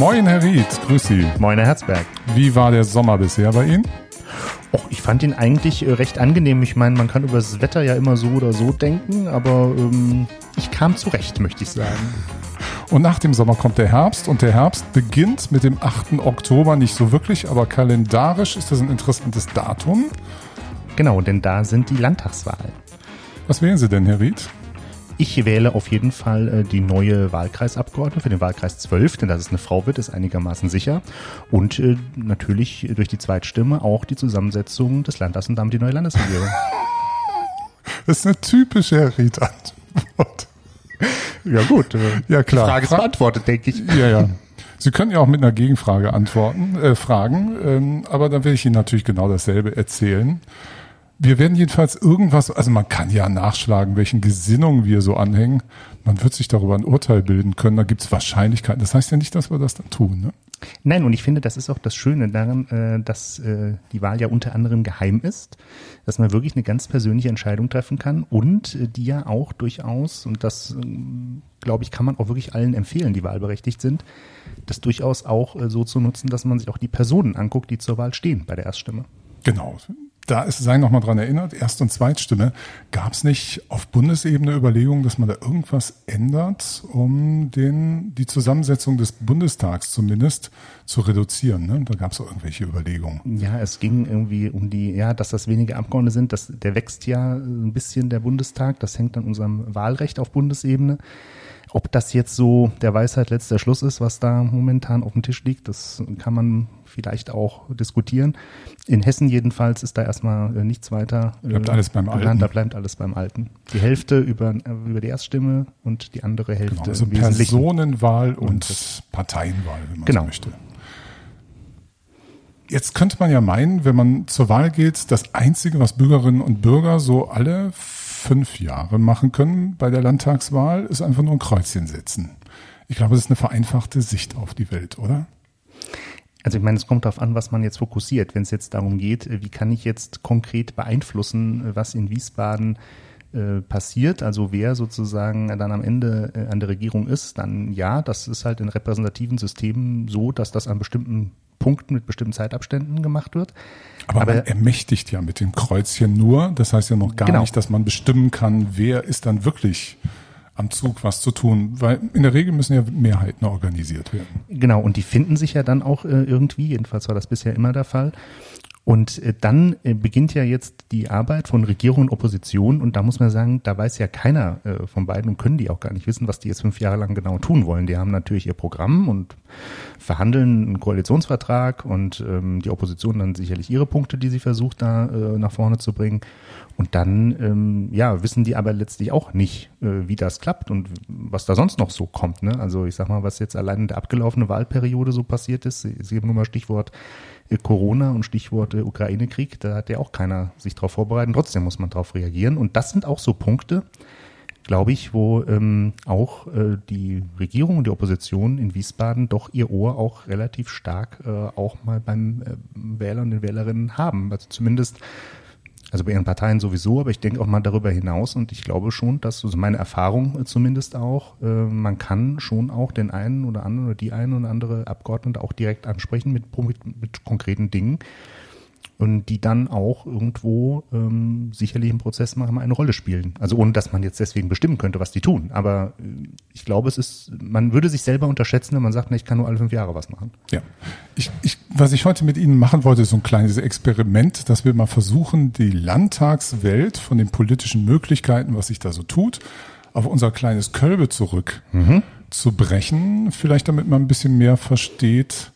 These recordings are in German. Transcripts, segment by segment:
Moin, Herr Ried, grüß Sie. Moin, Herr Herzberg. Wie war der Sommer bisher bei Ihnen? Och, ich fand ihn eigentlich äh, recht angenehm. Ich meine, man kann über das Wetter ja immer so oder so denken, aber ähm, ich kam zurecht, möchte ich sagen. Und nach dem Sommer kommt der Herbst und der Herbst beginnt mit dem 8. Oktober, nicht so wirklich, aber kalendarisch ist das ein interessantes Datum. Genau, denn da sind die Landtagswahlen. Was wählen Sie denn, Herr Ried? Ich wähle auf jeden Fall äh, die neue Wahlkreisabgeordnete für den Wahlkreis 12, denn dass es eine Frau wird, ist einigermaßen sicher. Und äh, natürlich durch die Zweitstimme auch die Zusammensetzung des Landtags und damit die neue Landesregierung. Das ist eine typische Herr Ried-Antwort. ja gut, äh, Ja, klar. Frage ist beantwortet, denke ich. Ja, ja. Sie können ja auch mit einer Gegenfrage antworten, äh, fragen, ähm, aber dann werde ich Ihnen natürlich genau dasselbe erzählen. Wir werden jedenfalls irgendwas, also man kann ja nachschlagen, welchen Gesinnungen wir so anhängen. Man wird sich darüber ein Urteil bilden können, da gibt es Wahrscheinlichkeiten. Das heißt ja nicht, dass wir das dann tun. Ne? Nein, und ich finde, das ist auch das Schöne daran, äh, dass äh, die Wahl ja unter anderem geheim ist, dass man wirklich eine ganz persönliche Entscheidung treffen kann und äh, die ja auch durchaus, und das ähm, glaube ich, kann man auch wirklich allen empfehlen, die wahlberechtigt sind, das durchaus auch so zu nutzen, dass man sich auch die Personen anguckt, die zur Wahl stehen bei der Erststimme. Genau. Da ist, sei noch mal dran erinnert, Erst- und Zweitstimme. Gab es nicht auf Bundesebene Überlegungen, dass man da irgendwas ändert, um den, die Zusammensetzung des Bundestags zumindest zu reduzieren? Ne? Da gab es auch irgendwelche Überlegungen. Ja, es ging irgendwie um die, ja, dass das wenige Abgeordnete sind, das, der wächst ja ein bisschen der Bundestag, das hängt an unserem Wahlrecht auf Bundesebene. Ob das jetzt so der Weisheit letzter Schluss ist, was da momentan auf dem Tisch liegt, das kann man vielleicht auch diskutieren. In Hessen jedenfalls ist da erstmal äh, nichts weiter. äh, Bleibt alles beim Alten. Da bleibt alles beim Alten. Die Hälfte über, äh, über die Erststimme und die andere Hälfte Genau, also. Personenwahl und, Und Parteienwahl, wenn man Genau. so möchte. Jetzt könnte man ja meinen, wenn man zur Wahl geht, das Einzige, was Bürgerinnen und Bürger so alle fünf Jahre machen können bei der Landtagswahl, ist einfach nur ein Kreuzchen setzen. Ich glaube, das ist eine vereinfachte Sicht auf die Welt, oder? Also ich meine, es kommt darauf an, was man jetzt fokussiert. Wenn es jetzt darum geht, äh, wie kann ich jetzt konkret beeinflussen, äh, was in Wiesbaden äh, passiert, also wer sozusagen dann am Ende äh, an der Regierung ist, dann ja, das ist halt in repräsentativen Systemen so, dass das an bestimmten Punkten mit bestimmten Zeitabständen gemacht wird. Aber, Aber- man ermächtigt ja mit dem Kreuzchen nur. Das heißt ja noch gar Genau. nicht, dass man bestimmen kann, wer ist dann wirklich am Zug, was zu tun. Weil in der Regel müssen ja Mehrheiten organisiert werden. Genau, und die finden sich ja dann auch äh, irgendwie, jedenfalls war das bisher immer der Fall. Und äh, dann äh, beginnt ja jetzt die Arbeit von Regierung und Opposition und da muss man sagen, da weiß ja keiner äh, von beiden und können die auch gar nicht wissen, was die jetzt fünf Jahre lang genau tun wollen. Die haben natürlich ihr Programm und verhandeln einen Koalitionsvertrag und ähm, die Opposition dann sicherlich ihre Punkte, die sie versucht da nach vorne zu bringen. Und dann, ähm, ja, wissen die aber letztlich auch nicht, wie das klappt und was da sonst noch so kommt. Ne? Also ich sag mal, was jetzt allein in der abgelaufenen Wahlperiode so passiert ist, Sie geben nur mal Stichwort Corona und Stichwort äh, Ukraine-Krieg, da hat ja auch keiner sich darauf vorbereitet. Trotzdem muss man darauf reagieren. Und das sind auch so Punkte, glaube ich, wo ähm, auch äh, die Regierung und die Opposition in Wiesbaden doch ihr Ohr auch relativ stark äh, auch mal beim äh, Wähler und den Wählerinnen haben. Also zumindest, also bei ihren Parteien sowieso, aber ich denke auch mal darüber hinaus und ich glaube schon, dass, also meine Erfahrung äh, zumindest auch, äh, man kann schon auch den einen oder anderen oder die eine oder andere Abgeordnete auch direkt ansprechen mit, mit, mit konkreten Dingen und die dann auch irgendwo ähm, sicherlich im Prozess mal eine Rolle spielen. Also ohne, dass man jetzt deswegen bestimmen könnte, was die tun. Aber äh, ich glaube, es ist, man würde sich selber unterschätzen, wenn man sagt, na, ich kann nur alle fünf Jahre was machen. Ja. Ich, ich, was ich heute mit Ihnen machen wollte, ist so ein kleines Experiment, dass wir mal versuchen, die Landtagswelt von den politischen Möglichkeiten, was sich da so tut, auf unser kleines Kölbe zurück zu brechen. Vielleicht damit man ein bisschen mehr versteht,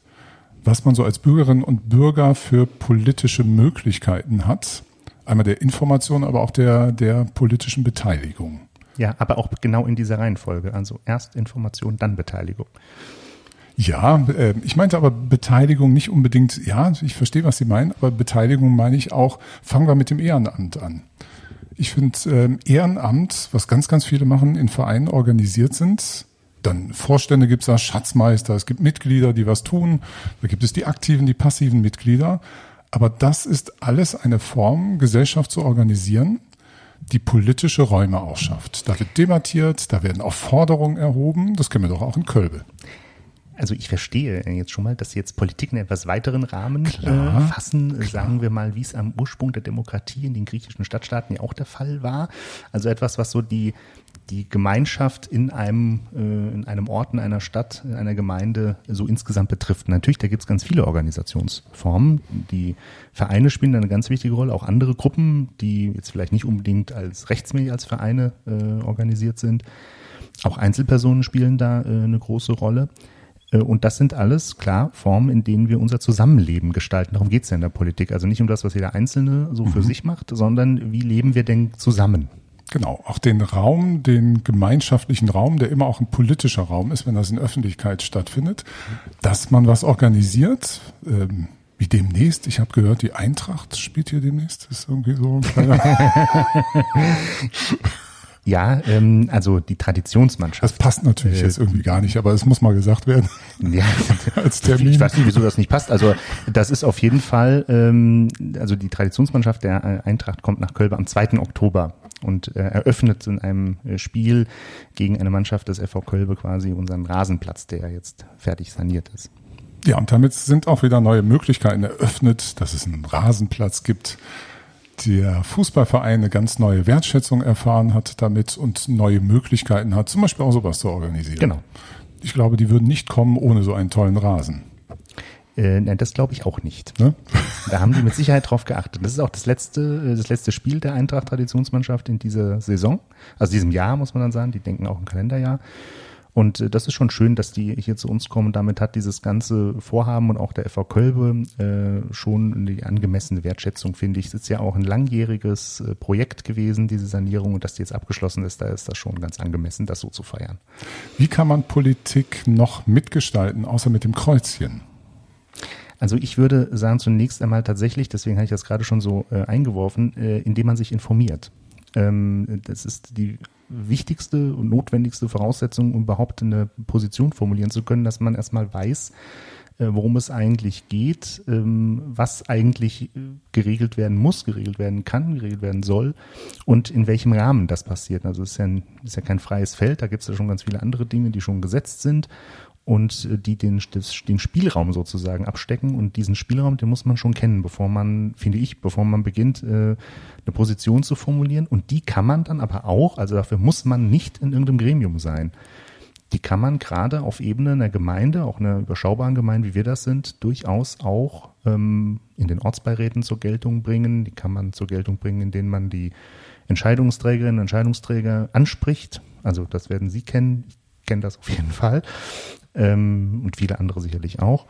was man so als Bürgerinnen und Bürger für politische Möglichkeiten hat. Einmal der Information, aber auch der, der politischen Beteiligung. Ja, aber auch genau in dieser Reihenfolge. Also erst Information, dann Beteiligung. Ja, äh, ich meinte aber Beteiligung nicht unbedingt, ja, ich verstehe, was Sie meinen, aber Beteiligung meine ich auch, fangen wir mit dem Ehrenamt an. Ich finde ähm, Ehrenamt, was ganz, ganz viele machen, in Vereinen organisiert sind, dann Vorstände gibt es da, Schatzmeister, es gibt Mitglieder, die was tun, da gibt es die aktiven, die passiven Mitglieder. Aber das ist alles eine Form, Gesellschaft zu organisieren, die politische Räume ausschafft. Da wird debattiert, da werden auch Forderungen erhoben, das kennen wir doch auch in Kölbe. also ich verstehe jetzt schon mal, dass Sie jetzt Politik in etwas weiteren Rahmen klar, äh, fassen. Klar. Sagen wir mal, wie es am Ursprung der Demokratie in den griechischen Stadtstaaten ja auch der Fall war. Also etwas, was so die die Gemeinschaft in einem, äh, in einem Ort, in einer Stadt, in einer Gemeinde so insgesamt betrifft. Natürlich, da gibt es ganz viele Organisationsformen. Die Vereine spielen eine ganz wichtige Rolle, auch andere Gruppen, die jetzt vielleicht nicht unbedingt als rechtsmäßig als Vereine äh, organisiert sind. Auch Einzelpersonen spielen da äh, eine große Rolle. Äh, und das sind alles, klar, Formen, in denen wir unser Zusammenleben gestalten. Darum geht es ja in der Politik. Also nicht um das, was jeder Einzelne so für mhm. sich macht, sondern wie leben wir denn zusammen? Genau, auch den Raum, den gemeinschaftlichen Raum, der immer auch ein politischer Raum ist, wenn das in Öffentlichkeit stattfindet, dass man was organisiert, ähm, wie demnächst. Ich habe gehört, die Eintracht spielt hier demnächst. Das ist irgendwie so ein kleiner. Ja, ähm, also die Traditionsmannschaft. Das passt natürlich äh, jetzt irgendwie gar nicht, aber es muss mal gesagt werden. Ja, als Termin. Ich weiß nicht, wieso das nicht passt. Also das ist auf jeden Fall, ähm, also die Traditionsmannschaft der Eintracht kommt nach Köln am 2. Oktober und äh, eröffnet in einem äh, Spiel gegen eine Mannschaft des FV Kölbe quasi unseren Rasenplatz, der jetzt fertig saniert ist. Ja, und damit sind auch wieder neue Möglichkeiten eröffnet, dass es einen Rasenplatz gibt der Fußballverein eine ganz neue Wertschätzung erfahren hat damit und neue Möglichkeiten hat, zum Beispiel auch sowas zu organisieren. Genau. Ich glaube, die würden nicht kommen ohne so einen tollen Rasen. Äh, nein, das glaube ich auch nicht. Ne? Da haben die mit Sicherheit drauf geachtet. Das ist auch das letzte, äh, das letzte Spiel der Eintracht Traditionsmannschaft in dieser Saison, also diesem Jahr muss man dann sagen. Die denken auch im Kalenderjahr. Und äh, das ist schon schön, dass die hier zu uns kommen. Damit hat dieses ganze Vorhaben und auch der FV Kölbe äh, schon die angemessene Wertschätzung, finde ich. Es ist ja auch ein langjähriges äh, Projekt gewesen, diese Sanierung. Und dass die jetzt abgeschlossen ist, da ist das schon ganz angemessen, das so zu feiern. Wie kann man Politik noch mitgestalten, außer mit dem Kreuzchen? Also ich würde sagen, zunächst einmal tatsächlich, deswegen habe ich das gerade schon so äh, eingeworfen, äh, indem man sich informiert. Ähm, das ist die wichtigste und notwendigste Voraussetzung, um überhaupt eine Position formulieren zu können, dass man erstmal weiß, äh, worum es eigentlich geht, ähm, was eigentlich äh, geregelt werden muss, geregelt werden kann, geregelt werden soll und in welchem Rahmen das passiert. Also es ist ja, ein, ist ja kein freies Feld, da gibt es ja schon ganz viele andere Dinge, die schon gesetzt sind und äh, die den, den Spielraum sozusagen abstecken. Und diesen Spielraum, den muss man schon kennen, bevor man, finde ich, bevor man beginnt, äh, eine Position zu formulieren. Und die kann man dann aber auch, also dafür muss man nicht in irgendeinem Gremium sein. Die kann man gerade auf Ebene einer Gemeinde, auch einer überschaubaren Gemeinde, wie wir das sind, durchaus auch ähm, in den Ortsbeiräten zur Geltung bringen. Die kann man zur Geltung bringen, indem man die Entscheidungsträgerinnen und Entscheidungsträger anspricht. Also das werden Sie kennen. Ich kenne das auf jeden Fall ähm, und viele andere sicherlich auch.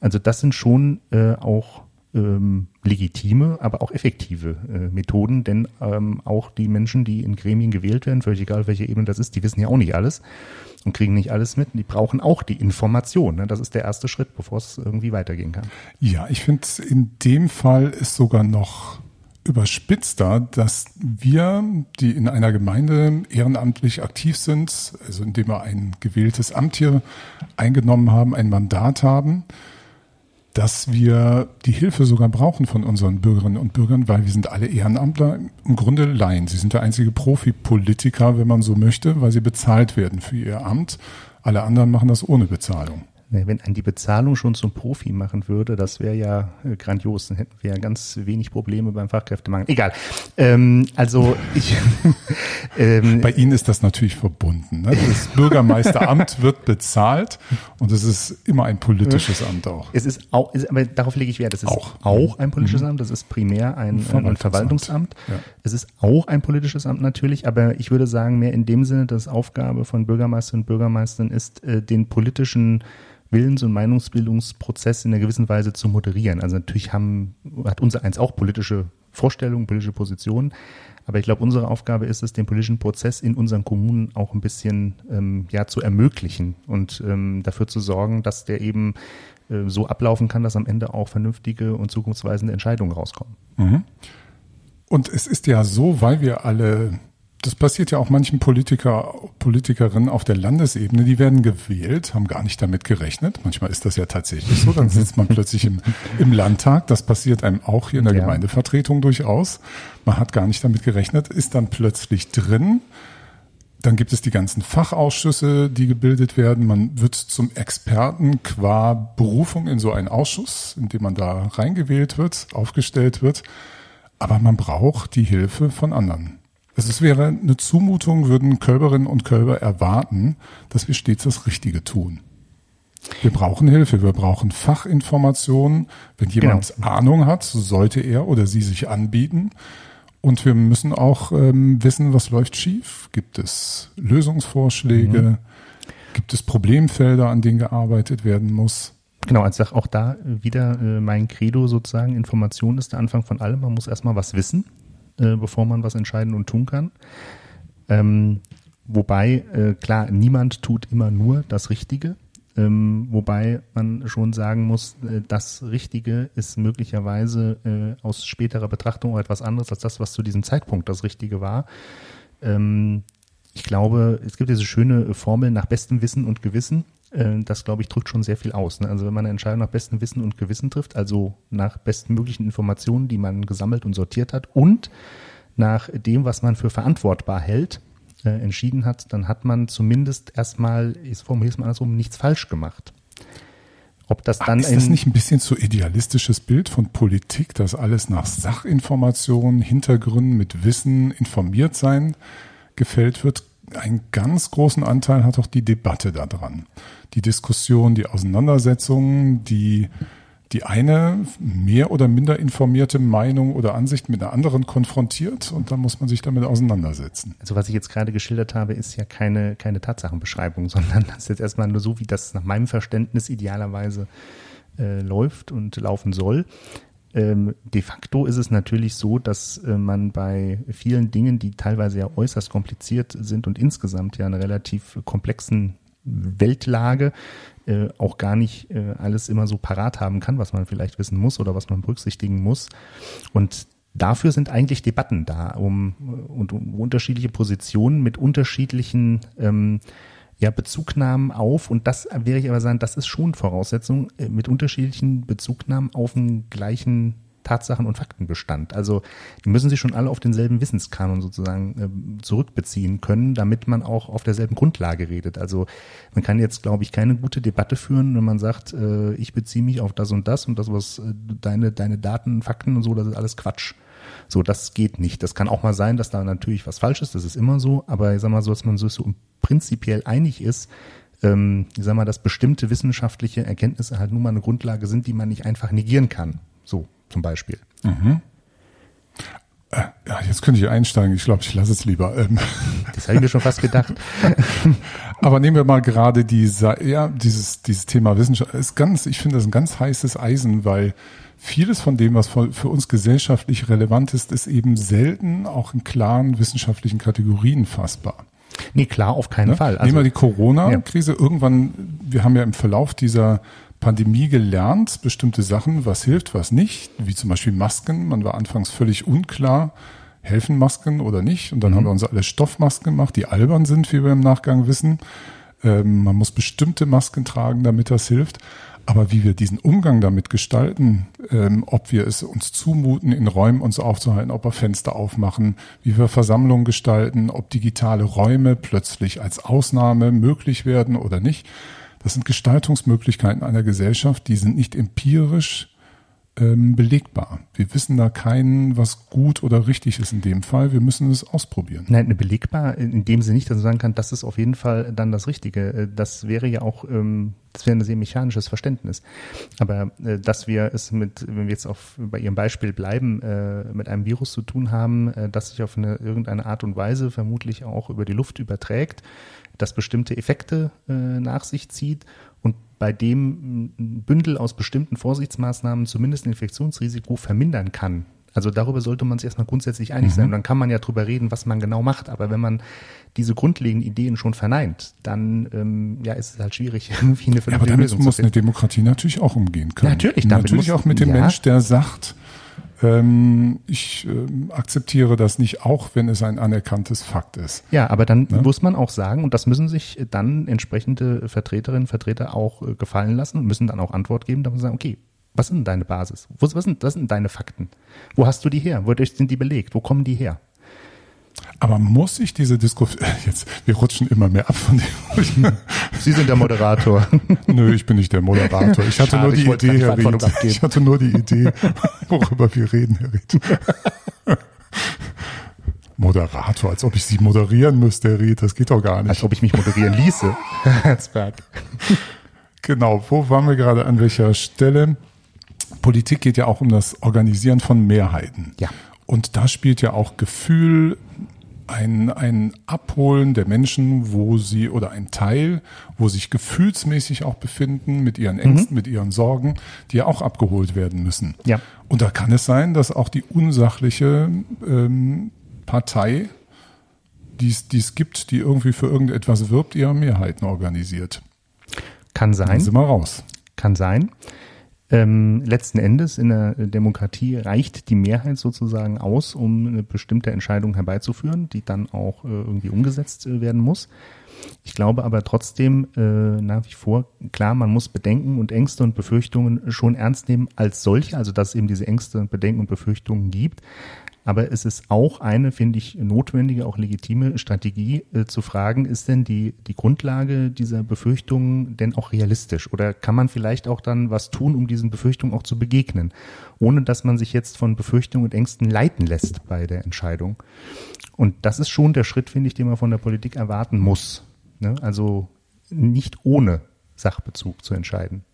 Also das sind schon äh, auch ähm, legitime, aber auch effektive äh, Methoden, denn ähm, auch die Menschen, die in Gremien gewählt werden, völlig egal welche Ebene das ist, die wissen ja auch nicht alles und kriegen nicht alles mit. Die brauchen auch die Information. Ne? Das ist der erste Schritt, bevor es irgendwie weitergehen kann. Ja, ich finde, in dem Fall ist sogar noch überspitzter, dass wir, die in einer Gemeinde ehrenamtlich aktiv sind, also indem wir ein gewähltes Amt hier eingenommen haben, ein Mandat haben, dass wir die Hilfe sogar brauchen von unseren Bürgerinnen und Bürgern, weil wir sind alle Ehrenamtler, im Grunde Laien. Sie sind der einzige Profipolitiker, wenn man so möchte, weil sie bezahlt werden für ihr Amt. Alle anderen machen das ohne Bezahlung. Wenn ein die Bezahlung schon zum Profi machen würde, das wäre ja äh, grandios. Dann hätten wir ja ganz wenig Probleme beim Fachkräftemangel. Egal. Ähm, also ich. ähm, Bei Ihnen ist das natürlich verbunden. Ne? Das Bürgermeisteramt wird bezahlt und es ist immer ein politisches Amt auch. Es ist auch, ist, aber darauf lege ich Wert. Es ist auch, auch ein politisches mhm. Amt. Das ist primär ein, ein, ein Verwaltungsamt. Ja. Es ist auch ein politisches Amt natürlich, aber ich würde sagen mehr in dem Sinne, dass Aufgabe von Bürgermeisterinnen und Bürgermeistern ist, äh, den politischen Willens- und Meinungsbildungsprozess in einer gewissen Weise zu moderieren. Also natürlich haben, hat unser eins auch politische Vorstellungen, politische Positionen. Aber ich glaube, unsere Aufgabe ist es, den politischen Prozess in unseren Kommunen auch ein bisschen ähm, ja, zu ermöglichen und ähm, dafür zu sorgen, dass der eben äh, so ablaufen kann, dass am Ende auch vernünftige und zukunftsweisende Entscheidungen rauskommen. Mhm. Und es ist ja so, weil wir alle das passiert ja auch manchen Politiker, Politikerinnen auf der Landesebene, die werden gewählt, haben gar nicht damit gerechnet. Manchmal ist das ja tatsächlich so. Dann sitzt man plötzlich im, im Landtag. Das passiert einem auch hier in der ja. Gemeindevertretung durchaus. Man hat gar nicht damit gerechnet, ist dann plötzlich drin. Dann gibt es die ganzen Fachausschüsse, die gebildet werden. Man wird zum Experten qua Berufung in so einen Ausschuss, in dem man da reingewählt wird, aufgestellt wird. Aber man braucht die Hilfe von anderen. Also es wäre eine Zumutung, würden Kölberinnen und Kölber erwarten, dass wir stets das Richtige tun. Wir brauchen Hilfe, wir brauchen Fachinformationen. Wenn jemand genau. Ahnung hat, so sollte er oder sie sich anbieten. Und wir müssen auch ähm, wissen, was läuft schief. Gibt es Lösungsvorschläge? Mhm. Gibt es Problemfelder, an denen gearbeitet werden muss? Genau, also auch da wieder äh, mein Credo sozusagen, Information ist der Anfang von allem. Man muss erstmal was wissen, äh, bevor man was entscheiden und tun kann. Ähm, wobei, äh, klar, niemand tut immer nur das Richtige. Ähm, wobei man schon sagen muss, äh, das Richtige ist möglicherweise äh, aus späterer Betrachtung etwas anderes als das, was zu diesem Zeitpunkt das Richtige war. Ähm, ich glaube, es gibt diese schöne Formel nach bestem Wissen und Gewissen. Äh, das, glaube ich, drückt schon sehr viel aus. Ne? Also wenn man eine Entscheidung nach bestem Wissen und Gewissen trifft, also nach bestmöglichen Informationen, die man gesammelt und sortiert hat und nach dem, was man für verantwortbar hält, äh, entschieden hat, dann hat man zumindest erstmal, ich formuliere es mal andersrum, nichts falsch gemacht. Ob das dann Ach, ist das nicht ein bisschen zu idealistisches Bild von Politik, dass alles nach Sachinformationen, Hintergründen mit Wissen informiert sein gefällt wird? Einen ganz großen Anteil hat auch die Debatte daran. Die Diskussion, die Auseinandersetzungen, die die eine mehr oder minder informierte Meinung oder Ansicht mit einer anderen konfrontiert und dann muss man sich damit auseinandersetzen. Also was ich jetzt gerade geschildert habe, ist ja keine, keine Tatsachenbeschreibung, sondern das ist jetzt erstmal nur so, wie das nach meinem Verständnis idealerweise äh, läuft und laufen soll. Ähm, de facto ist es natürlich so, dass äh, man bei vielen Dingen, die teilweise ja äußerst kompliziert sind und insgesamt ja einen relativ komplexen Weltlage äh, auch gar nicht äh, alles immer so parat haben kann, was man vielleicht wissen muss oder was man berücksichtigen muss. Und dafür sind eigentlich Debatten da, um, und, um unterschiedliche Positionen mit unterschiedlichen ähm, ja, Bezugnahmen auf, und das wäre ich aber sagen, das ist schon Voraussetzung, äh, mit unterschiedlichen Bezugnahmen auf den gleichen Tatsachen- und Faktenbestand. Also die müssen sich schon alle auf denselben Wissenskanon sozusagen äh, zurückbeziehen können, damit man auch auf derselben Grundlage redet. Also man kann jetzt, glaube ich, keine gute Debatte führen, wenn man sagt, äh, ich beziehe mich auf das und das und das, was äh, deine, deine Daten, Fakten und so, das ist alles Quatsch. So, das geht nicht. Das kann auch mal sein, dass da natürlich was falsch ist, das ist immer so, aber ich sag mal so, dass man so, so prinzipiell einig ist, ähm, ich sag mal, dass bestimmte wissenschaftliche Erkenntnisse halt nun mal eine Grundlage sind, die man nicht einfach negieren kann. So, zum Beispiel. Mhm. Äh, ja, jetzt könnte ich einsteigen. Ich glaube, ich lasse es lieber. Ähm. Das habe ich mir schon fast gedacht. Aber nehmen wir mal gerade diese, ja, dieses, dieses Thema Wissenschaft. Ist ganz, ich finde das ein ganz heißes Eisen, weil vieles von dem, was für uns gesellschaftlich relevant ist, ist eben selten auch in klaren wissenschaftlichen Kategorien fassbar. Nee, klar, auf keinen ne? Fall. Also, Nehmen wir die Corona-Krise. Ja. Irgendwann, wir haben ja im Verlauf dieser Pandemie gelernt, bestimmte Sachen, was hilft, was nicht, wie zum Beispiel Masken. Man war anfangs völlig unklar, helfen Masken oder nicht. Und dann mhm. haben wir uns alle Stoffmasken gemacht, die albern sind, wie wir im Nachgang wissen. Ähm, man muss bestimmte Masken tragen, damit das hilft. Aber wie wir diesen Umgang damit gestalten, ähm, ob wir es uns zumuten, in Räumen uns aufzuhalten, ob wir Fenster aufmachen, wie wir Versammlungen gestalten, ob digitale Räume plötzlich als Ausnahme möglich werden oder nicht, das sind Gestaltungsmöglichkeiten einer Gesellschaft, die sind nicht empirisch ähm, belegbar. Wir wissen da keinen, was gut oder richtig ist in dem Fall. Wir müssen es ausprobieren. Nein, belegbar in dem Sinne nicht, dass man sagen kann, das ist auf jeden Fall dann das Richtige. Äh, das wäre ja auch, ähm, das wäre ein sehr mechanisches Verständnis. Aber äh, dass wir es mit, wenn wir jetzt auf, bei Ihrem Beispiel bleiben, äh, mit einem Virus zu tun haben, das sich auf eine irgendeine Art und Weise vermutlich auch über die Luft überträgt, das bestimmte Effekte äh, nach sich zieht bei dem ein Bündel aus bestimmten Vorsichtsmaßnahmen zumindest ein Infektionsrisiko vermindern kann. Also darüber sollte man sich erstmal grundsätzlich einig mhm. sein. Und dann kann man ja drüber reden, was man genau macht. Aber wenn man diese grundlegenden Ideen schon verneint, dann ähm, ja, ist es halt schwierig, irgendwie eine vernünftige ja, aber damit Lösung muss eine Demokratie natürlich auch umgehen können. Natürlich, damit natürlich muss, auch mit dem ja. Mensch, der sagt, ich äh, akzeptiere das nicht, auch wenn es ein anerkanntes Fakt ist. Ja, aber dann ne? muss man auch sagen, und das müssen sich dann entsprechende Vertreterinnen und Vertreter auch äh, gefallen lassen und müssen dann auch Antwort geben, da muss man sagen, okay, was sind deine Basis? Was, was, sind, was sind deine Fakten? Wo hast du die her? Wodurch sind die belegt? Wo kommen die her? Aber muss ich diese Diskussion, jetzt, wir rutschen immer mehr ab von dem. Sie sind der Moderator. Nö, ich bin nicht der Moderator. Ich hatte Schade, nur die Idee, Herr Ried. Ich hatte nur die Idee, worüber wir reden, Herr Ried. Moderator, als ob ich Sie moderieren müsste, Herr Ried. Das geht doch gar nicht. Als ob ich mich moderieren ließe. Herzberg. Genau, wo waren wir gerade an welcher Stelle? Politik geht ja auch um das Organisieren von Mehrheiten. Ja. Und da spielt ja auch Gefühl ein, ein Abholen der Menschen, wo sie oder ein Teil, wo sich gefühlsmäßig auch befinden mit ihren Ängsten, mit ihren Sorgen, die ja auch abgeholt werden müssen. Ja. Und da kann es sein, dass auch die unsachliche ähm, Partei, die es gibt, die irgendwie für irgendetwas wirbt, ihre Mehrheiten organisiert. Kann Dann sein. sind wir raus. Kann sein. Ähm, letzten Endes in der Demokratie reicht die Mehrheit sozusagen aus, um eine bestimmte Entscheidung herbeizuführen, die dann auch äh, irgendwie umgesetzt äh, werden muss. Ich glaube aber trotzdem äh, nach wie vor, klar, man muss Bedenken und Ängste und Befürchtungen schon ernst nehmen als solche, also dass es eben diese Ängste, Bedenken und Befürchtungen gibt. Aber es ist auch eine, finde ich, notwendige, auch legitime Strategie äh, zu fragen, ist denn die, die Grundlage dieser Befürchtungen denn auch realistisch? Oder kann man vielleicht auch dann was tun, um diesen Befürchtungen auch zu begegnen, ohne dass man sich jetzt von Befürchtungen und Ängsten leiten lässt bei der Entscheidung? Und das ist schon der Schritt, finde ich, den man von der Politik erwarten muss. Ne? Also nicht ohne Sachbezug zu entscheiden.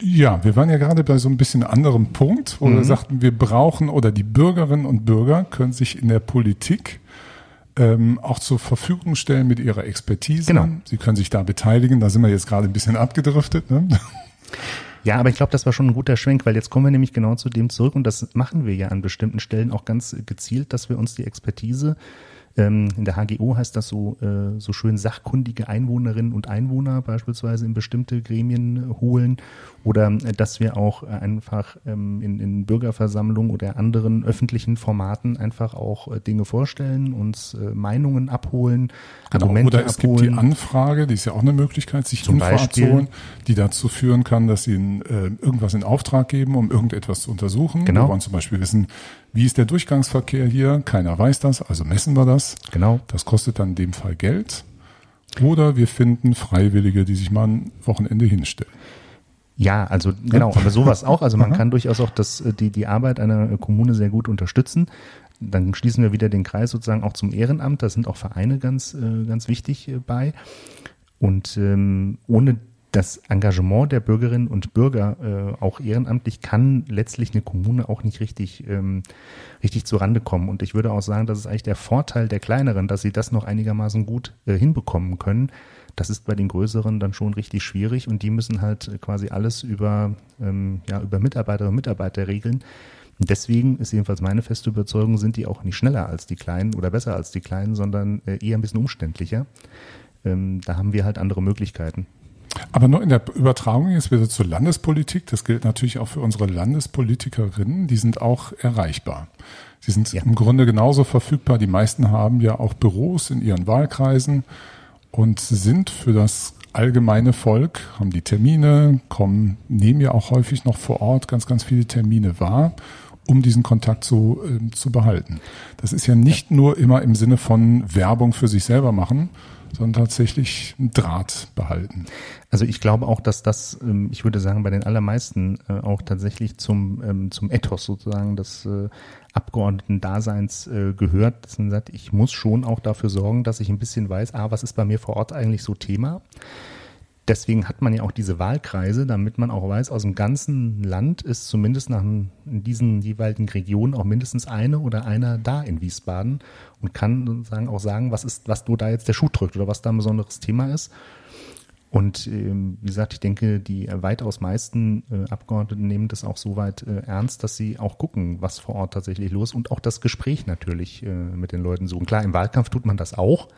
Ja, wir waren ja gerade bei so ein bisschen anderem Punkt, wo wir sagten, wir brauchen oder die Bürgerinnen und Bürger können sich in der Politik ähm, auch zur Verfügung stellen mit ihrer Expertise. Genau. Sie können sich da beteiligen. Da sind wir jetzt gerade ein bisschen abgedriftet. Ne? Ja, aber ich glaube, das war schon ein guter Schwenk, weil jetzt kommen wir nämlich genau zu dem zurück und das machen wir ja an bestimmten Stellen auch ganz gezielt, dass wir uns die Expertise ähm, in der HGO heißt das so, äh, so schön sachkundige Einwohnerinnen und Einwohner beispielsweise in bestimmte Gremien holen oder äh, dass wir auch äh, einfach ähm, in, in Bürgerversammlungen oder anderen öffentlichen Formaten einfach auch äh, Dinge vorstellen, uns äh, Meinungen abholen, Genau. Argumente Oder es gibt die abholen. Anfrage, die ist ja auch eine Möglichkeit, sich Zum abzuholen, die dazu führen kann, dass sie in, äh, irgendwas in Auftrag geben, um irgendetwas zu untersuchen. Genau. Wir wollen zum Beispiel wissen, wie ist der Durchgangsverkehr hier? Keiner weiß das, also messen wir das. Genau. Das kostet dann in dem Fall Geld. Oder wir finden Freiwillige, die sich mal ein Wochenende hinstellen. Ja, also genau, aber sowas auch. Also man kann durchaus auch das, äh, die, die Arbeit einer äh, Kommune sehr gut unterstützen. Dann schließen wir wieder den Kreis sozusagen auch zum Ehrenamt. Da sind auch Vereine ganz, äh, ganz wichtig bei. Und ähm, ohne das Engagement der Bürgerinnen und Bürger äh, auch ehrenamtlich kann letztlich eine Kommune auch nicht richtig, ähm, richtig zurande kommen. Und ich würde auch sagen, das ist eigentlich der Vorteil der kleineren, dass sie das noch einigermaßen gut äh, hinbekommen können. Das ist bei den größeren dann schon richtig schwierig und die müssen halt äh, quasi alles über, ähm, ja, über Mitarbeiterinnen und Mitarbeiter regeln. Deswegen ist jedenfalls meine feste Überzeugung, sind die auch nicht schneller als die Kleinen oder besser als die Kleinen, sondern äh, eher ein bisschen umständlicher. Ähm, da haben wir halt andere Möglichkeiten. Aber nur in der Übertragung jetzt wieder zur Landespolitik, das gilt natürlich auch für unsere Landespolitikerinnen, die sind auch erreichbar. Sie sind Ja. im Grunde genauso verfügbar. Die meisten haben ja auch Büros in ihren Wahlkreisen und sind für das allgemeine Volk, haben die Termine, kommen, nehmen ja auch häufig noch vor Ort ganz, ganz viele Termine wahr, um diesen Kontakt zu, ähm, zu behalten. Das ist ja nicht nur immer im Sinne von Werbung für sich selber machen, sondern tatsächlich einen Draht behalten. Also ich glaube auch, dass das, ähm, ich würde sagen, bei den allermeisten äh, auch tatsächlich zum, ähm, zum Ethos sozusagen des äh, Abgeordneten-Daseins äh, gehört, dass man sagt, ich muss schon auch dafür sorgen, dass ich ein bisschen weiß, ah, was ist bei mir vor Ort eigentlich so Thema. Deswegen hat man ja auch diese Wahlkreise, damit man auch weiß, aus dem ganzen Land ist zumindest nach in diesen jeweiligen Regionen auch mindestens eine oder einer da in Wiesbaden und kann sozusagen auch sagen, was ist, was du da jetzt der Schuh drückt oder was da ein besonderes Thema ist. Und ähm, wie gesagt, ich denke, die weitaus meisten äh, Abgeordneten nehmen das auch so weit äh, ernst, dass sie auch gucken, was vor Ort tatsächlich los ist und auch das Gespräch natürlich äh, mit den Leuten suchen. Klar, im Wahlkampf tut man das auch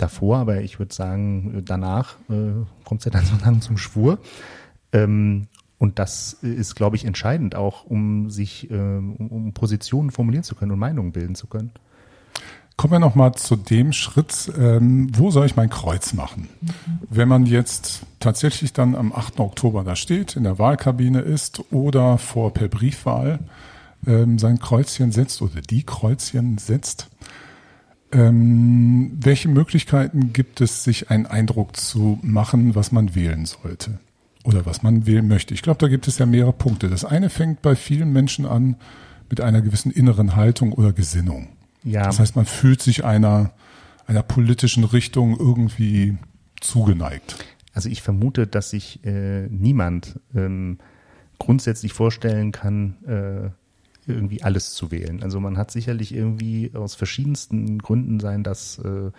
davor, aber ich würde sagen, danach äh, kommt es ja dann so lang zum Schwur. Ähm, und das ist, glaube ich, entscheidend auch, um sich, äh, um, um Positionen formulieren zu können und Meinungen bilden zu können. Kommen wir nochmal zu dem Schritt, ähm, wo soll ich mein Kreuz machen? Wenn man jetzt tatsächlich dann am 8. Oktober da steht, in der Wahlkabine ist oder vor per Briefwahl ähm, sein Kreuzchen setzt oder die Kreuzchen setzt, Ähm, welche Möglichkeiten gibt es, sich einen Eindruck zu machen, was man wählen sollte? Oder was man wählen möchte? Ich glaube, da gibt es ja mehrere Punkte. Das eine fängt bei vielen Menschen an mit einer gewissen inneren Haltung oder Gesinnung. Ja. Das heißt, man fühlt sich einer, einer politischen Richtung irgendwie zugeneigt. Also ich vermute, dass sich äh, niemand ähm, grundsätzlich vorstellen kann, äh, irgendwie alles zu wählen. Also man hat sicherlich irgendwie aus verschiedensten Gründen sein, dass äh,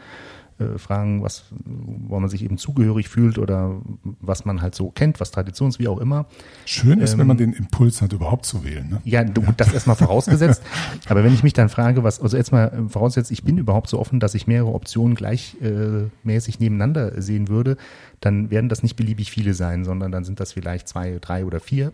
äh, Fragen, was, wo man sich eben zugehörig fühlt oder was man halt so kennt, was Traditions, wie auch immer. Schön ist, ähm, wenn man den Impuls hat, überhaupt zu wählen. Ne? Ja, du, das erstmal vorausgesetzt. Aber wenn ich mich dann frage, was, also jetzt mal vorausgesetzt, ich bin überhaupt so offen, dass ich mehrere Optionen gleichmäßig äh, nebeneinander sehen würde, dann werden das nicht beliebig viele sein, sondern dann sind das vielleicht zwei, drei oder vier.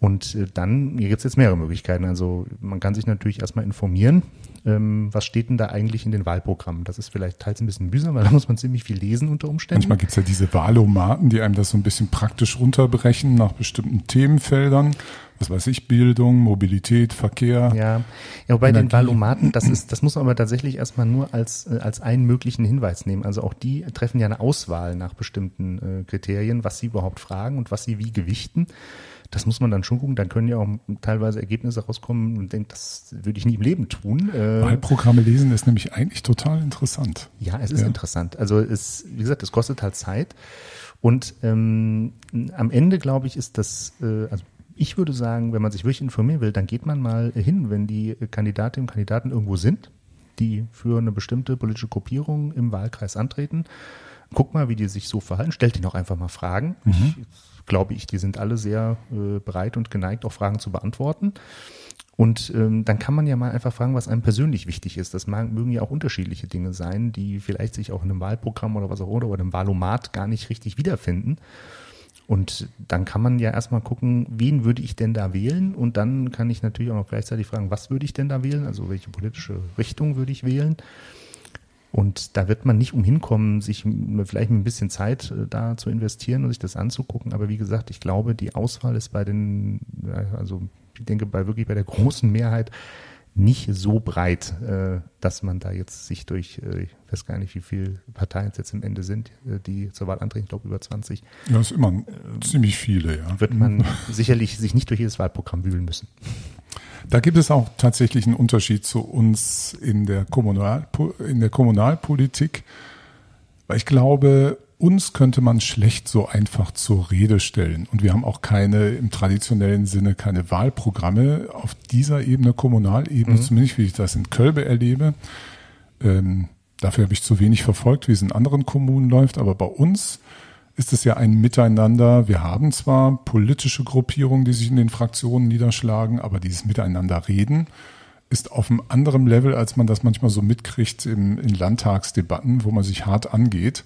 Und äh, dann, hier gibt es jetzt mehrere Möglichkeiten. Also man kann sich natürlich erstmal informieren, ähm, was steht denn da eigentlich in den Wahlprogrammen. Das ist vielleicht teils ein bisschen mühsam, weil da muss man ziemlich viel lesen unter Umständen. Manchmal gibt es ja diese Wahlomaten, die einem das so ein bisschen praktisch runterbrechen nach bestimmten Themenfeldern. Was weiß ich, Bildung, Mobilität, Verkehr. Ja, ja wobei den Wahlomaten, das ist, das muss man aber tatsächlich erstmal nur als, äh, als einen möglichen Hinweis nehmen. Also auch die treffen ja eine Auswahl nach bestimmten äh, Kriterien, was sie überhaupt fragen und was sie wie gewichten das muss man dann schon gucken. Dann können ja auch teilweise Ergebnisse rauskommen und denkt, das würde ich nie im Leben tun. Äh, Wahlprogramme lesen ist nämlich eigentlich total interessant. Ja, es ist ja. interessant. Also es, wie gesagt, es kostet halt Zeit. Und ähm, am Ende, glaube ich, ist das, äh, also ich würde sagen, wenn man sich wirklich informieren will, dann geht man mal hin, wenn die Kandidatinnen und Kandidaten irgendwo sind, die für eine bestimmte politische Gruppierung im Wahlkreis antreten. Guck mal, wie die sich so verhalten. Stellt ihnen auch einfach mal Fragen. Mhm. Ich, glaube ich, die sind alle sehr äh, bereit und geneigt, auch Fragen zu beantworten. Und ähm, dann kann man ja mal einfach fragen, was einem persönlich wichtig ist. Das mögen ja auch unterschiedliche Dinge sein, die vielleicht sich auch in einem Wahlprogramm oder was auch immer oder einem Wahlomat gar nicht richtig wiederfinden. Und dann kann man ja erstmal gucken, wen würde ich denn da wählen? Und dann kann ich natürlich auch noch gleichzeitig fragen, was würde ich denn da wählen? Also welche politische Richtung würde ich wählen? Und da wird man nicht umhin kommen, sich vielleicht mit ein bisschen Zeit äh, da zu investieren und sich das anzugucken. Aber wie gesagt, ich glaube, die Auswahl ist bei den, also ich denke bei wirklich bei der großen Mehrheit nicht so breit, äh, dass man da jetzt sich durch, äh, ich weiß gar nicht, wie viele Parteien es jetzt im Ende sind, die zur Wahl antreten, ich glaube über 20. Ja, das ist immer ähm, ziemlich viele, ja. Wird man sicherlich sich nicht durch jedes Wahlprogramm wühlen müssen. Da gibt es auch tatsächlich einen Unterschied zu uns in der, Kommunal, in der Kommunalpolitik, weil ich glaube, uns könnte man schlecht so einfach zur Rede stellen. Und wir haben auch keine, im traditionellen Sinne, keine Wahlprogramme auf dieser Ebene, Kommunalebene, mhm. zumindest wie ich das in Kölbe erlebe. Ähm, dafür habe ich zu wenig verfolgt, wie es in anderen Kommunen läuft. Aber bei uns ist es ja ein Miteinander. Wir haben zwar politische Gruppierungen, die sich in den Fraktionen niederschlagen, aber dieses Miteinander reden ist auf einem anderen Level, als man das manchmal so mitkriegt im, in Landtagsdebatten, wo man sich hart angeht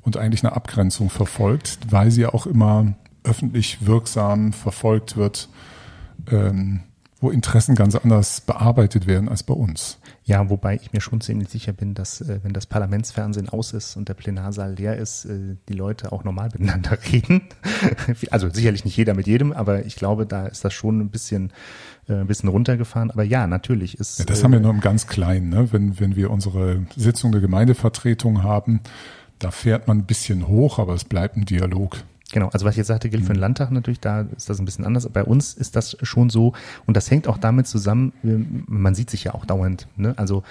und eigentlich eine Abgrenzung verfolgt, weil sie ja auch immer öffentlich wirksam verfolgt wird, ähm, wo Interessen ganz anders bearbeitet werden als bei uns. Ja, wobei ich mir schon ziemlich sicher bin, dass äh, wenn das Parlamentsfernsehen aus ist und der Plenarsaal leer ist, äh, die Leute auch normal miteinander reden. also sicherlich nicht jeder mit jedem, aber ich glaube, da ist das schon ein bisschen äh, ein bisschen runtergefahren. Aber ja, natürlich ist. Ja, das haben wir nur im ganz Kleinen, ne? wenn, wenn wir unsere Sitzung der Gemeindevertretung haben. Da fährt man ein bisschen hoch, aber es bleibt ein Dialog. Genau, also was ich jetzt sagte, gilt für den mhm. Landtag natürlich, da ist das ein bisschen anders. Bei uns ist das schon so und das hängt auch damit zusammen, man sieht sich ja auch dauernd, ne? also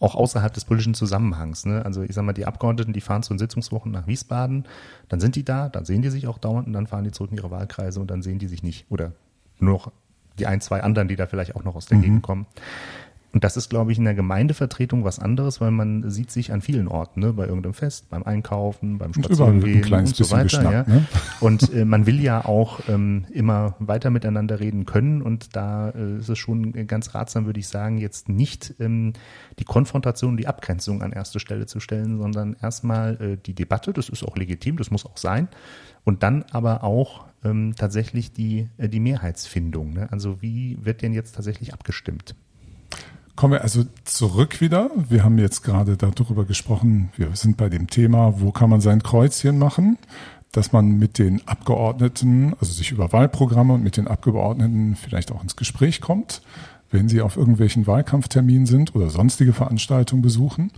auch außerhalb des politischen Zusammenhangs. Ne? Also ich sag mal, die Abgeordneten, die fahren zu den Sitzungswochen nach Wiesbaden, dann sind die da, dann sehen die sich auch dauernd und dann fahren die zurück in ihre Wahlkreise und dann sehen die sich nicht. Oder nur noch die ein, zwei anderen, die da vielleicht auch noch aus der mhm. Gegend kommen. Und das ist, glaube ich, in der Gemeindevertretung was anderes, weil man sieht sich an vielen Orten, ne? bei irgendeinem Fest, beim Einkaufen, beim Spazierengehen und so weiter. Ja. Ne? Und äh, man will ja auch ähm, immer weiter miteinander reden können und da äh, ist es schon ganz ratsam, würde ich sagen, jetzt nicht ähm, die Konfrontation, die Abgrenzung an erste Stelle zu stellen, sondern erstmal äh, die Debatte, das ist auch legitim, das muss auch sein, und dann aber auch ähm, tatsächlich die, äh, die Mehrheitsfindung. Ne? Also wie wird denn jetzt tatsächlich abgestimmt? Kommen wir also zurück wieder. Wir haben jetzt gerade darüber gesprochen, wir sind bei dem Thema, wo kann man sein Kreuzchen machen, dass man mit den Abgeordneten, also sich über Wahlprogramme und mit den Abgeordneten vielleicht auch ins Gespräch kommt. wenn sie auf irgendwelchen Wahlkampfterminen sind oder sonstige Veranstaltungen besuchen.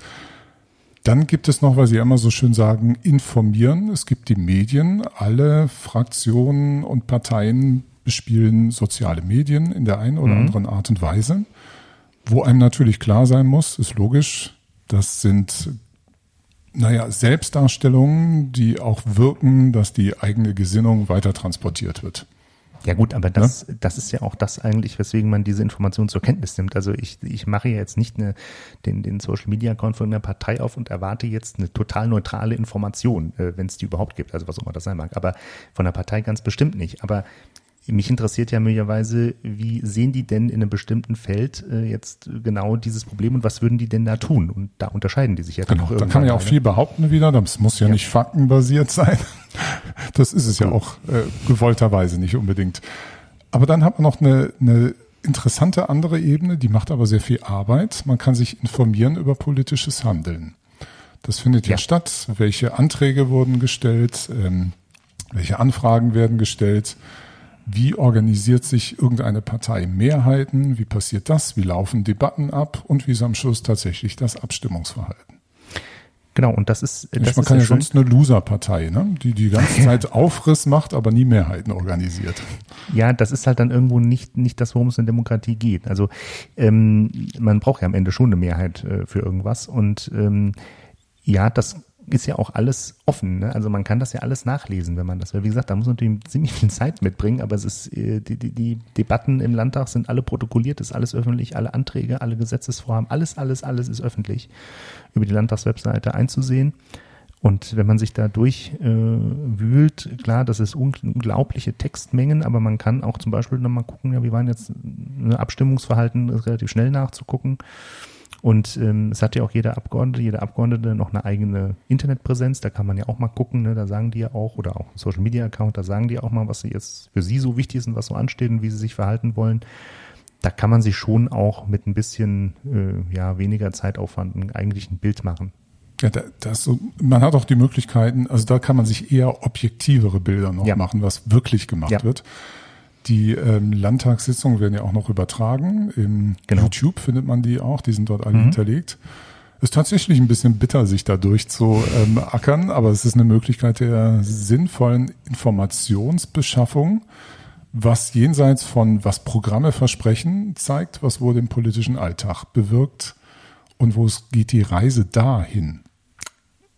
Dann gibt es noch, weil Sie immer so schön sagen, informieren. Es gibt die Medien. Alle Fraktionen und Parteien bespielen soziale Medien in der einen oder mhm. anderen Art und Weise. Wo einem natürlich klar sein muss, ist logisch, das sind naja, Selbstdarstellungen, die auch wirken, dass die eigene Gesinnung weiter transportiert wird. Ja gut, aber das, ja? das ist ja auch das eigentlich, weswegen man diese Information zur Kenntnis nimmt. Also ich, ich mache ja jetzt nicht eine, den, den Social Media Account von einer Partei auf und erwarte jetzt eine total neutrale Information, äh, wenn es die überhaupt gibt, also was auch immer das sein mag. Aber von der Partei ganz bestimmt nicht. Aber mich interessiert ja möglicherweise, wie sehen die denn in einem bestimmten Feld äh, jetzt genau dieses Problem und was würden die denn da tun? Und da unterscheiden die sich ja dann genau, auch Da kann man ja auch viel behaupten wieder, das muss ja, ja. nicht faktenbasiert sein. Das ist es ja auch äh, gewollterweise nicht unbedingt. Aber dann hat man noch eine, eine interessante andere Ebene, die macht aber sehr viel Arbeit. Man kann sich informieren über politisches Handeln. Das findet ja, ja statt. Welche Anträge wurden gestellt? Ähm, welche Anfragen werden gestellt? Wie organisiert sich irgendeine Partei Mehrheiten? Wie passiert das? Wie laufen Debatten ab? Und wie ist am Schluss tatsächlich das Abstimmungsverhalten? Genau, und das ist. Das man kann ja sonst eine Loser-Partei, ne? die die ganze Zeit Aufriss macht, aber nie Mehrheiten organisiert. Ja, das ist halt dann irgendwo nicht, nicht das, worum es in Demokratie geht. Also ähm, man braucht ja am Ende schon eine Mehrheit äh, für irgendwas. Und ähm, ja, das ist ja auch alles offen. Ne? Also man kann das ja alles nachlesen, wenn man das will. Wie gesagt, da muss man natürlich ziemlich viel Zeit mitbringen, aber es ist äh, die, die, die Debatten im Landtag sind alle protokolliert, ist alles öffentlich, alle Anträge, alle Gesetzesvorhaben, alles, alles, alles ist öffentlich über die Landtagswebseite einzusehen. Und wenn man sich da durchwühlt, äh, klar, das ist unglaubliche Textmengen, aber man kann auch zum Beispiel nochmal gucken, ja, wie waren jetzt ein Abstimmungsverhalten, relativ schnell nachzugucken. Und ähm, es hat ja auch jeder Abgeordnete, jede Abgeordnete noch eine eigene Internetpräsenz. Da kann man ja auch mal gucken, ne? da sagen die ja auch, oder auch ein Social Media Account, da sagen die auch mal, was sie jetzt für sie so wichtig ist und was so ansteht und wie sie sich verhalten wollen. Da kann man sich schon auch mit ein bisschen äh, ja, weniger Zeitaufwand eigentlich ein Bild machen. Ja, das so, man hat auch die Möglichkeiten, also da kann man sich eher objektivere Bilder noch ja. machen, was wirklich gemacht ja. wird. Die ähm, Landtagssitzungen werden ja auch noch übertragen. Im genau. YouTube findet man die auch, die sind dort alle mhm. hinterlegt. Ist tatsächlich ein bisschen bitter, sich da durchzuackern, ähm, aber es ist eine Möglichkeit der sinnvollen Informationsbeschaffung, was jenseits von was Programme versprechen, zeigt, was wurde im politischen Alltag bewirkt und wo es geht die Reise dahin.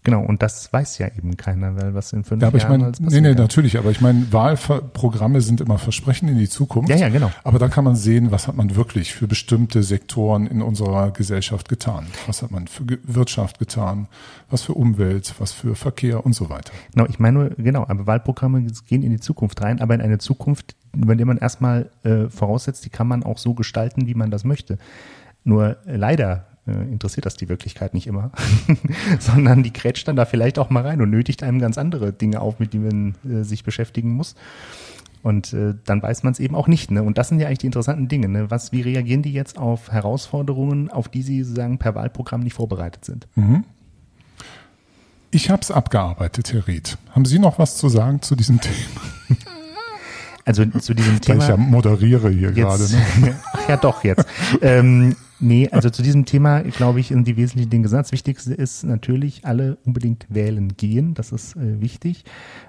Genau, und das weiß ja eben keiner, weil was in fünf ja, aber Jahren ich meine, Nee, nee, natürlich, aber ich meine, Wahlprogramme sind immer Versprechen in die Zukunft. Ja, ja, genau. Aber da kann man sehen, was hat man wirklich für bestimmte Sektoren in unserer Gesellschaft getan. Was hat man für Wirtschaft getan, was für Umwelt, was für Verkehr und so weiter. Genau, ich meine, genau, aber Wahlprogramme gehen in die Zukunft rein, aber in eine Zukunft, über die man erstmal äh, voraussetzt, die kann man auch so gestalten, wie man das möchte. Nur leider interessiert das die Wirklichkeit nicht immer, sondern die grätscht dann da vielleicht auch mal rein und nötigt einem ganz andere Dinge auf, mit denen man äh, sich beschäftigen muss. Und äh, dann weiß man es eben auch nicht. Ne? Und das sind ja eigentlich die interessanten Dinge. Ne? Was, wie reagieren die jetzt auf Herausforderungen, auf die sie sozusagen per Wahlprogramm nicht vorbereitet sind? Mhm. Ich habe es abgearbeitet, Herr Ried. Haben Sie noch was zu sagen zu diesem Thema? Also zu diesem Thema. Ich ja moderiere hier gerade. Ne? Ach ja, doch jetzt. ähm, nee, also zu diesem Thema, glaube ich, sind die wesentlichen Dinge gesagt. Das Wichtigste ist natürlich, alle unbedingt wählen gehen. Das ist äh, wichtig.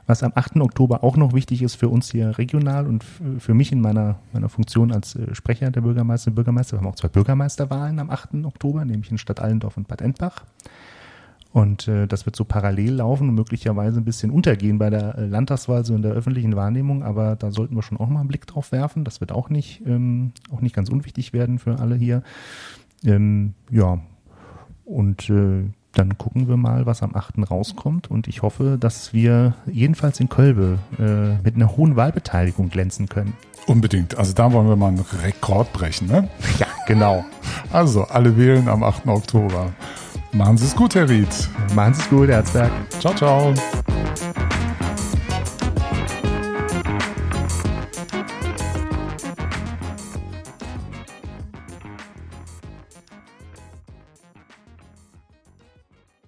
Was am 8. Oktober auch noch wichtig ist für uns hier regional und für mich in meiner, meiner Funktion als äh, Sprecher der Bürgermeister und Bürgermeister. Wir haben auch zwei Bürgermeisterwahlen am 8. Oktober, nämlich in Stadt Allendorf und Bad Endbach. Und äh, das wird so parallel laufen und möglicherweise ein bisschen untergehen bei der äh, Landtagswahl, so in der öffentlichen Wahrnehmung. Aber da sollten wir schon auch mal einen Blick drauf werfen. Das wird auch nicht, ähm, auch nicht ganz unwichtig werden für alle hier. Ähm, ja, und äh, dann gucken wir mal, was am 8. rauskommt. Und ich hoffe, dass wir jedenfalls in Kölbe äh, mit einer hohen Wahlbeteiligung glänzen können. Unbedingt. Also da wollen wir mal einen Rekord brechen, ne? Ja, genau. Also alle wählen am 8. Oktober. Machen Sie es gut, Herr Ried. Machen Sie es gut, Herzberg. Ciao, ciao.